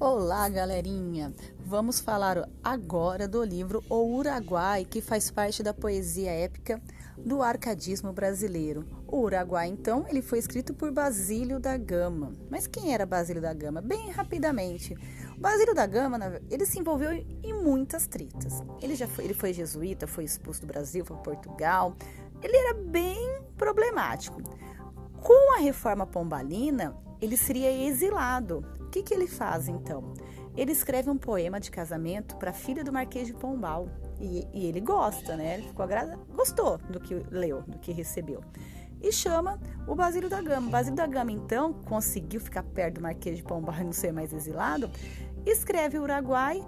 Olá, galerinha! Vamos falar agora do livro O Uruguai, que faz parte da poesia épica do arcadismo brasileiro. O Uruguai, então, ele foi escrito por Basílio da Gama. Mas quem era Basílio da Gama? Bem rapidamente. Basílio da Gama, ele se envolveu em muitas tretas. Ele já foi, ele foi jesuíta, foi expulso do Brasil, foi para Portugal. Ele era bem problemático. Com a reforma pombalina, ele seria exilado. O que, que ele faz então? Ele escreve um poema de casamento para a filha do Marquês de Pombal. E, e ele gosta, né? Ele ficou agrada... gostou do que leu, do que recebeu. E chama o Basílio da Gama. Basílio da Gama, então, conseguiu ficar perto do Marquês de Pombal e não ser mais exilado. Escreve o Uruguai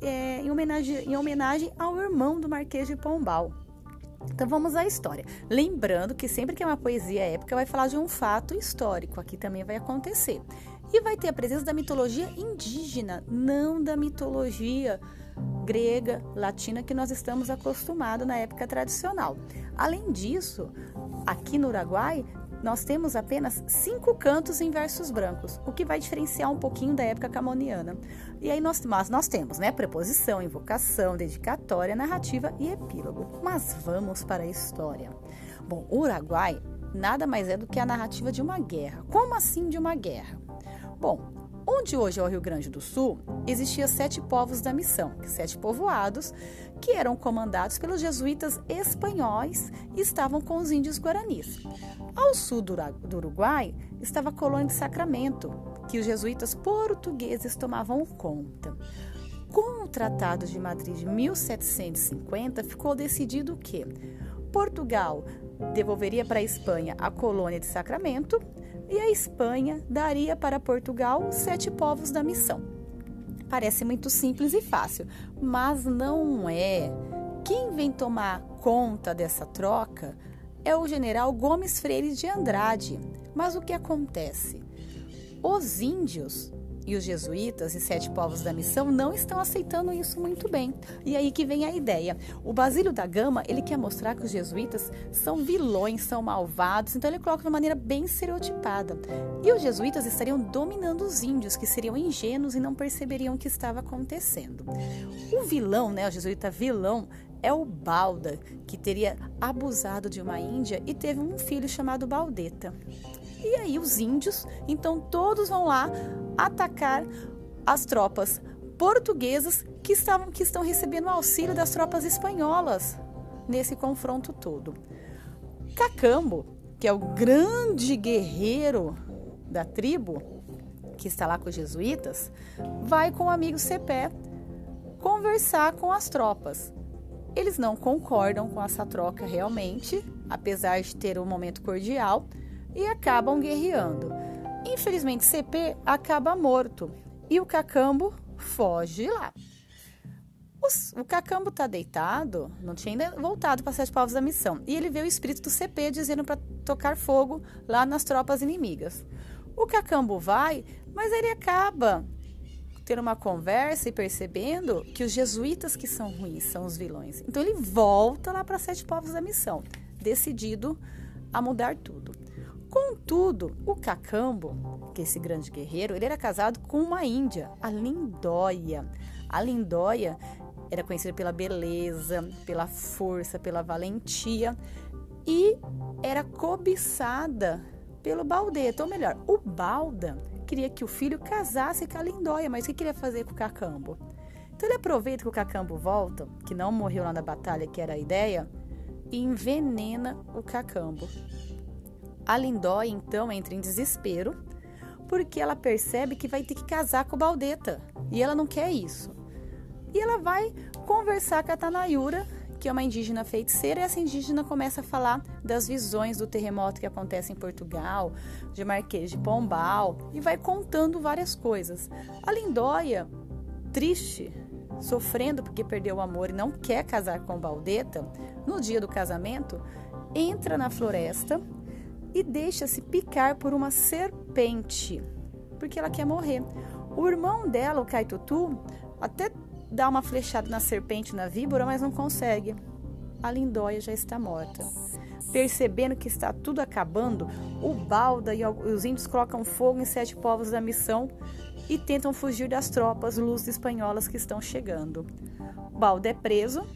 é, em, homenagem, em homenagem ao irmão do Marquês de Pombal, então vamos à história. Lembrando que sempre que é uma poesia épica vai falar de um fato histórico, aqui também vai acontecer. E vai ter a presença da mitologia indígena, não da mitologia grega, latina que nós estamos acostumados na época tradicional. Além disso, aqui no Uruguai nós temos apenas cinco cantos em versos brancos, o que vai diferenciar um pouquinho da época camoniana. E aí nós, mas nós temos, né, preposição, invocação, dedicatória, narrativa e epílogo. Mas vamos para a história. Bom, o Uruguai nada mais é do que a narrativa de uma guerra. Como assim de uma guerra? Bom, onde hoje é o Rio Grande do Sul, existia sete povos da missão, sete povoados, que eram comandados pelos jesuítas espanhóis e estavam com os índios guaranis. Ao sul do Uruguai estava a colônia de Sacramento, que os jesuítas portugueses tomavam conta. Com o Tratado de Madrid de 1750, ficou decidido que Portugal devolveria para a Espanha a colônia de Sacramento e a Espanha daria para Portugal sete povos da missão. Parece muito simples e fácil, mas não é. Quem vem tomar conta dessa troca é o general Gomes Freire de Andrade. Mas o que acontece? Os índios e os jesuítas e sete povos da missão não estão aceitando isso muito bem. E aí que vem a ideia. O Basílio da Gama, ele quer mostrar que os jesuítas são vilões, são malvados, então ele coloca de uma maneira bem estereotipada. E os jesuítas estariam dominando os índios, que seriam ingênuos e não perceberiam o que estava acontecendo. O vilão, né, o jesuíta vilão, é o Balda, que teria abusado de uma índia e teve um filho chamado Baldeta. E aí os índios, então todos vão lá atacar as tropas portuguesas que estavam que estão recebendo auxílio das tropas espanholas nesse confronto todo. Cacambo, que é o grande guerreiro da tribo, que está lá com os jesuítas, vai com o amigo Cepé conversar com as tropas. Eles não concordam com essa troca realmente, apesar de ter um momento cordial, e acabam guerreando. Infelizmente, CP acaba morto e o Cacambo foge lá. O, o Cacambo está deitado, não tinha ainda voltado para Sete Povos da Missão, e ele vê o espírito do CP dizendo para tocar fogo lá nas tropas inimigas. O Cacambo vai, mas ele acaba tendo uma conversa e percebendo que os jesuítas que são ruins são os vilões. Então ele volta lá para Sete Povos da Missão, decidido a mudar tudo. Contudo, o Cacambo, que é esse grande guerreiro, ele era casado com uma índia, a Lindóia. A Lindóia era conhecida pela beleza, pela força, pela valentia e era cobiçada pelo Baldeta, ou melhor, o Balda queria que o filho casasse com a Lindóia, mas o que queria fazer com o Cacambo? Então ele aproveita que o Cacambo volta, que não morreu lá na batalha, que era a ideia, e envenena o Cacambo. A Lindóia então entra em desespero porque ela percebe que vai ter que casar com o Baldeta e ela não quer isso. E ela vai conversar com a Tanayura, que é uma indígena feiticeira, e essa indígena começa a falar das visões do terremoto que acontece em Portugal, de Marquês de Pombal, e vai contando várias coisas. A Lindóia, triste, sofrendo porque perdeu o amor e não quer casar com o Baldeta, no dia do casamento, entra na floresta e deixa-se picar por uma serpente, porque ela quer morrer. O irmão dela, o Caitutu, até dá uma flechada na serpente, na víbora, mas não consegue. A lindóia já está morta. Percebendo que está tudo acabando, o Balda e os índios colocam fogo em sete povos da missão e tentam fugir das tropas luz espanholas que estão chegando. Baldo é preso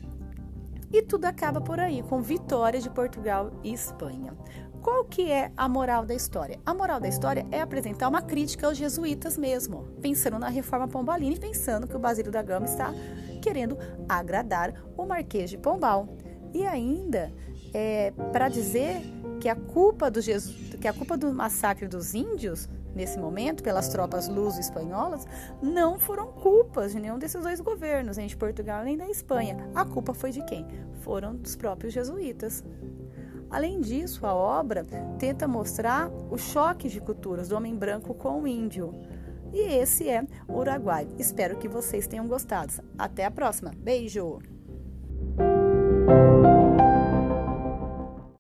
e tudo acaba por aí, com vitória de Portugal e Espanha. Qual que é a moral da história? A moral da história é apresentar uma crítica aos jesuítas mesmo, pensando na reforma pombalina e pensando que o Basílio da Gama está querendo agradar o Marquês de Pombal. E ainda, é, para dizer que a culpa do Jesus, que a culpa do massacre dos índios nesse momento pelas tropas luso espanholas não foram culpas de nenhum desses dois governos, nem de Portugal nem da Espanha. A culpa foi de quem? Foram dos próprios jesuítas. Além disso, a obra tenta mostrar o choque de culturas do homem branco com o índio. E esse é o Uruguai. Espero que vocês tenham gostado. Até a próxima. Beijo!